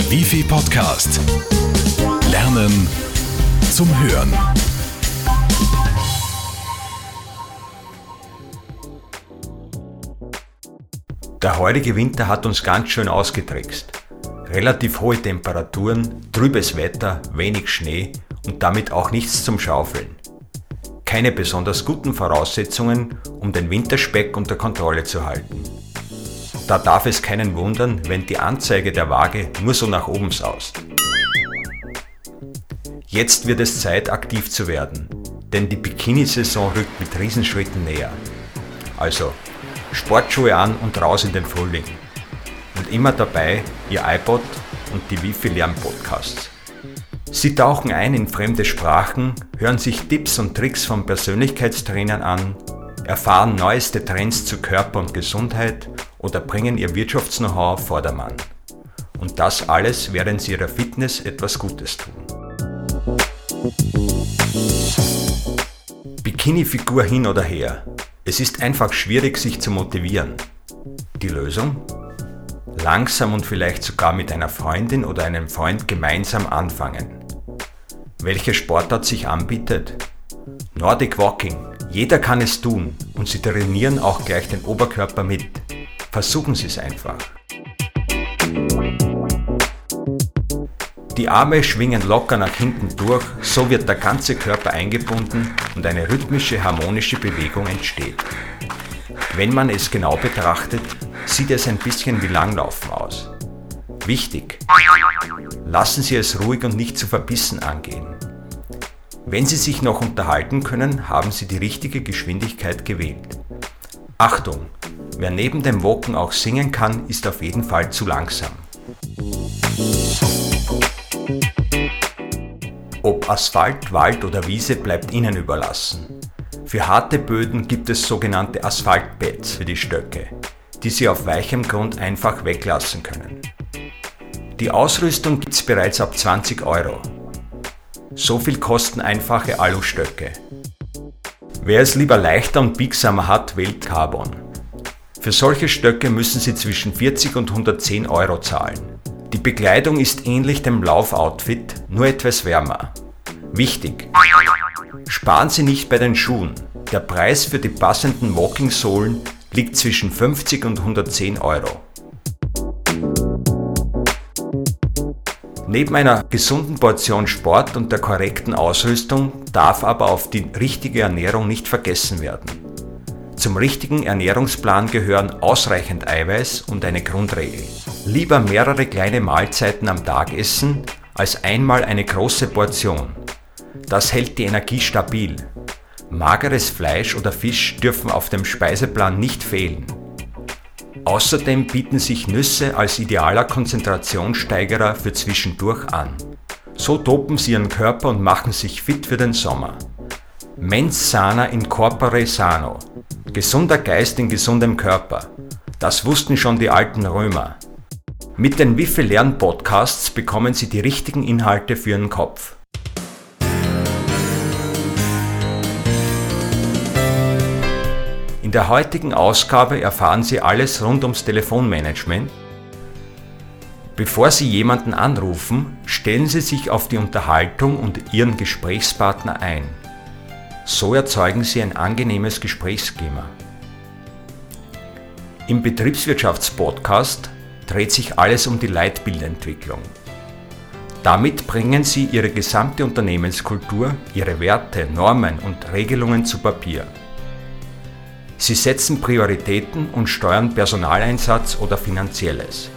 Der Wifi Podcast. Lernen zum Hören. Der heutige Winter hat uns ganz schön ausgetrickst. Relativ hohe Temperaturen, trübes Wetter, wenig Schnee und damit auch nichts zum Schaufeln. Keine besonders guten Voraussetzungen, um den Winterspeck unter Kontrolle zu halten. Da darf es keinen wundern, wenn die Anzeige der Waage nur so nach oben saust. Jetzt wird es Zeit, aktiv zu werden, denn die Bikini-Saison rückt mit Riesenschritten näher. Also, Sportschuhe an und raus in den Frühling. Und immer dabei Ihr iPod und die Wifi Lernpodcasts. Sie tauchen ein in fremde Sprachen, hören sich Tipps und Tricks von Persönlichkeitstrainern an, erfahren neueste Trends zu Körper und Gesundheit oder bringen ihr Wirtschafts-Know-how auf Vordermann. Und das alles, während sie ihrer Fitness etwas Gutes tun. Bikini-Figur hin oder her. Es ist einfach schwierig, sich zu motivieren. Die Lösung? Langsam und vielleicht sogar mit einer Freundin oder einem Freund gemeinsam anfangen. Welche Sportart sich anbietet? Nordic Walking. Jeder kann es tun und Sie trainieren auch gleich den Oberkörper mit. Versuchen Sie es einfach. Die Arme schwingen locker nach hinten durch, so wird der ganze Körper eingebunden und eine rhythmische, harmonische Bewegung entsteht. Wenn man es genau betrachtet, sieht es ein bisschen wie Langlaufen aus. Wichtig, lassen Sie es ruhig und nicht zu verbissen angehen. Wenn Sie sich noch unterhalten können, haben Sie die richtige Geschwindigkeit gewählt. Achtung, wer neben dem Woken auch singen kann, ist auf jeden Fall zu langsam. Ob Asphalt, Wald oder Wiese bleibt Ihnen überlassen. Für harte Böden gibt es sogenannte Asphaltbeds für die Stöcke, die Sie auf weichem Grund einfach weglassen können. Die Ausrüstung gibt es bereits ab 20 Euro. So viel kosten einfache Alustöcke. Wer es lieber leichter und biegsamer hat, wählt Carbon. Für solche Stöcke müssen Sie zwischen 40 und 110 Euro zahlen. Die Bekleidung ist ähnlich dem Laufoutfit, nur etwas wärmer. Wichtig! Sparen Sie nicht bei den Schuhen. Der Preis für die passenden Walking-Sohlen liegt zwischen 50 und 110 Euro. Neben einer gesunden Portion Sport und der korrekten Ausrüstung darf aber auf die richtige Ernährung nicht vergessen werden. Zum richtigen Ernährungsplan gehören ausreichend Eiweiß und eine Grundregel. Lieber mehrere kleine Mahlzeiten am Tag essen, als einmal eine große Portion. Das hält die Energie stabil. Mageres Fleisch oder Fisch dürfen auf dem Speiseplan nicht fehlen. Außerdem bieten sich Nüsse als idealer Konzentrationssteigerer für zwischendurch an. So dopen sie ihren Körper und machen sich fit für den Sommer. Mens sana in corpore sano. Gesunder Geist in gesundem Körper. Das wussten schon die alten Römer. Mit den Wiffel Lern Podcasts bekommen Sie die richtigen Inhalte für Ihren Kopf. In der heutigen Ausgabe erfahren Sie alles rund ums Telefonmanagement. Bevor Sie jemanden anrufen, stellen Sie sich auf die Unterhaltung und Ihren Gesprächspartner ein. So erzeugen Sie ein angenehmes Gesprächsschema. Im Betriebswirtschaftspodcast dreht sich alles um die Leitbildentwicklung. Damit bringen Sie Ihre gesamte Unternehmenskultur, Ihre Werte, Normen und Regelungen zu Papier. Sie setzen Prioritäten und steuern Personaleinsatz oder Finanzielles.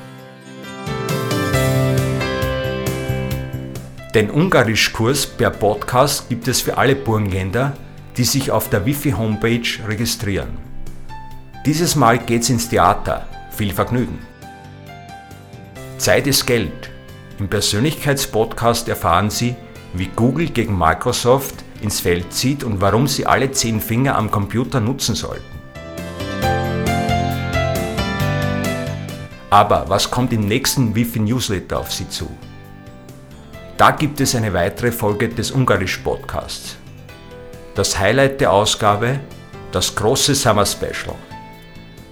Den Ungarischkurs per Podcast gibt es für alle Burgenländer, die sich auf der Wifi-Homepage registrieren. Dieses Mal geht's ins Theater. Viel Vergnügen! Zeit ist Geld. Im Persönlichkeitspodcast erfahren Sie, wie Google gegen Microsoft ins Feld zieht und warum Sie alle zehn Finger am Computer nutzen sollten. Aber was kommt im nächsten Wifi Newsletter auf Sie zu? Da gibt es eine weitere Folge des Ungarisch Podcasts. Das Highlight der Ausgabe, das große Summer Special.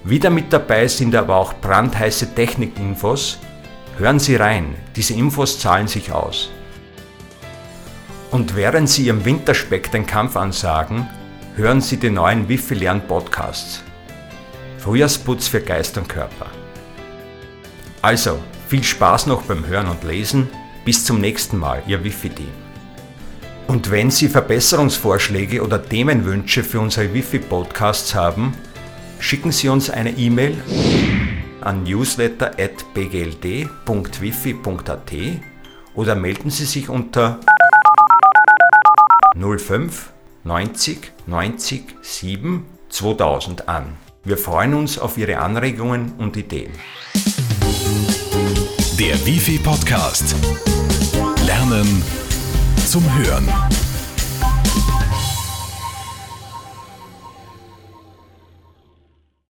Wieder mit dabei sind aber auch brandheiße Technikinfos, Hören Sie rein, diese Infos zahlen sich aus. Und während Sie Ihrem Winterspeck den Kampf ansagen, hören Sie die neuen Wifi-Lern-Podcasts. Frühjahrsputz für Geist und Körper. Also, viel Spaß noch beim Hören und Lesen. Bis zum nächsten Mal, Ihr Wifi-Team. Und wenn Sie Verbesserungsvorschläge oder Themenwünsche für unsere Wifi-Podcasts haben, schicken Sie uns eine E-Mail an newsletter.bgld.wifi.at oder melden Sie sich unter 05 90 90 7 2000 an. Wir freuen uns auf Ihre Anregungen und Ideen. Der Wifi Podcast. Lernen zum Hören.